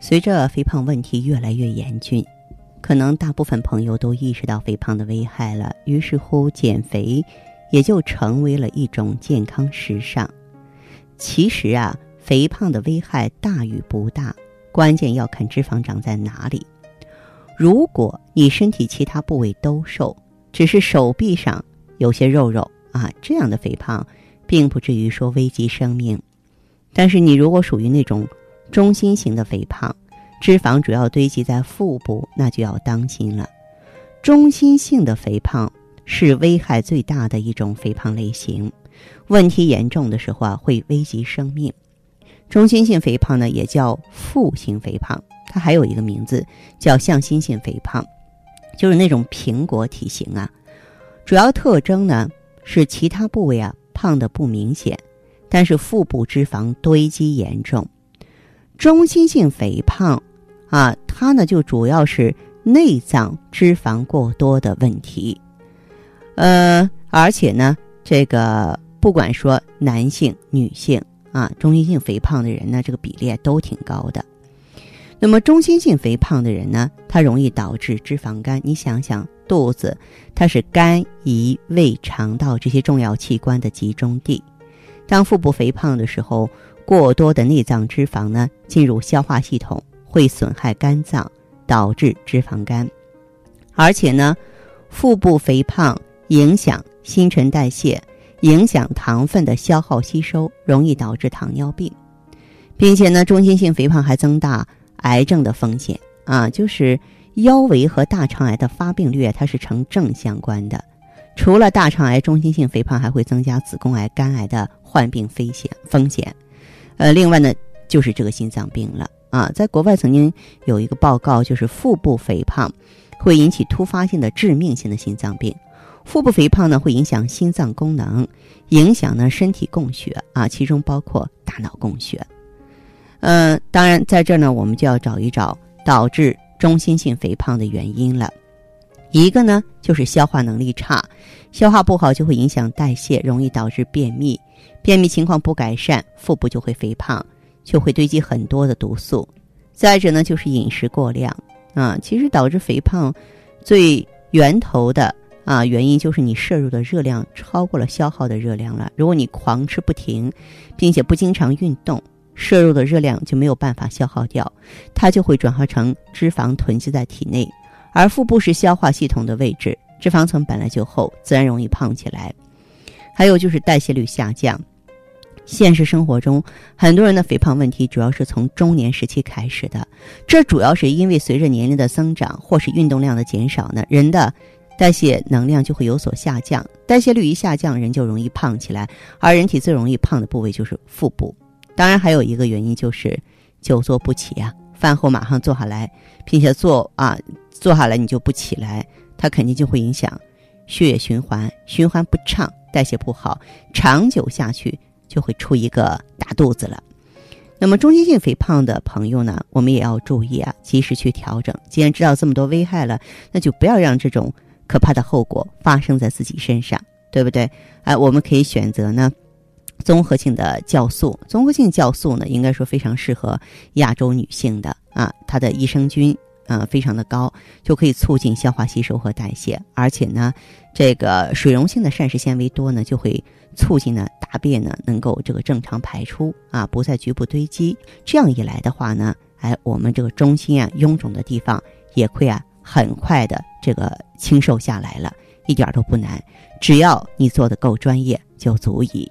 随着肥胖问题越来越严峻，可能大部分朋友都意识到肥胖的危害了，于是乎减肥。也就成为了一种健康时尚。其实啊，肥胖的危害大与不大，关键要看脂肪长在哪里。如果你身体其他部位都瘦，只是手臂上有些肉肉啊，这样的肥胖并不至于说危及生命。但是你如果属于那种中心型的肥胖，脂肪主要堆积在腹部，那就要当心了。中心性的肥胖。是危害最大的一种肥胖类型，问题严重的时候啊，会危及生命。中心性肥胖呢，也叫腹型肥胖，它还有一个名字叫向心性肥胖，就是那种苹果体型啊。主要特征呢是其他部位啊胖的不明显，但是腹部脂肪堆积严重。中心性肥胖啊，它呢就主要是内脏脂肪过多的问题。呃，而且呢，这个不管说男性、女性啊，中心性肥胖的人呢，这个比例都挺高的。那么，中心性肥胖的人呢，它容易导致脂肪肝。你想想，肚子它是肝、胰、胃、肠道这些重要器官的集中地。当腹部肥胖的时候，过多的内脏脂肪呢，进入消化系统，会损害肝脏，导致脂肪肝。而且呢，腹部肥胖。影响新陈代谢，影响糖分的消耗吸收，容易导致糖尿病，并且呢，中心性肥胖还增大癌症的风险啊！就是腰围和大肠癌的发病率，它是成正相关的。除了大肠癌，中心性肥胖还会增加子宫癌、肝癌的患病风险风险。呃，另外呢，就是这个心脏病了啊！在国外曾经有一个报告，就是腹部肥胖会引起突发性的致命性的心脏病。腹部肥胖呢，会影响心脏功能，影响呢身体供血啊，其中包括大脑供血。嗯，当然在这儿呢，我们就要找一找导致中心性肥胖的原因了。一个呢，就是消化能力差，消化不好就会影响代谢，容易导致便秘。便秘情况不改善，腹部就会肥胖，就会堆积很多的毒素。再者呢，就是饮食过量啊，其实导致肥胖最源头的。啊，原因就是你摄入的热量超过了消耗的热量了。如果你狂吃不停，并且不经常运动，摄入的热量就没有办法消耗掉，它就会转化成脂肪囤积在体内。而腹部是消化系统的位置，脂肪层本来就厚，自然容易胖起来。还有就是代谢率下降。现实生活中，很多人的肥胖问题主要是从中年时期开始的，这主要是因为随着年龄的增长或是运动量的减少呢，人的。代谢能量就会有所下降，代谢率一下降，人就容易胖起来。而人体最容易胖的部位就是腹部。当然，还有一个原因就是久坐不起啊，饭后马上坐下来，并且坐啊坐下来你就不起来，它肯定就会影响血液循环，循环不畅，代谢不好，长久下去就会出一个大肚子了。那么中心性肥胖的朋友呢，我们也要注意啊，及时去调整。既然知道这么多危害了，那就不要让这种。可怕的后果发生在自己身上，对不对？哎，我们可以选择呢，综合性的酵素。综合性酵素呢，应该说非常适合亚洲女性的啊，它的益生菌啊非常的高，就可以促进消化吸收和代谢。而且呢，这个水溶性的膳食纤维多呢，就会促进呢大便呢能够这个正常排出啊，不在局部堆积。这样一来的话呢，哎，我们这个中心啊臃肿的地方也会啊很快的这个清瘦下来了，一点都不难，只要你做的够专业就足以。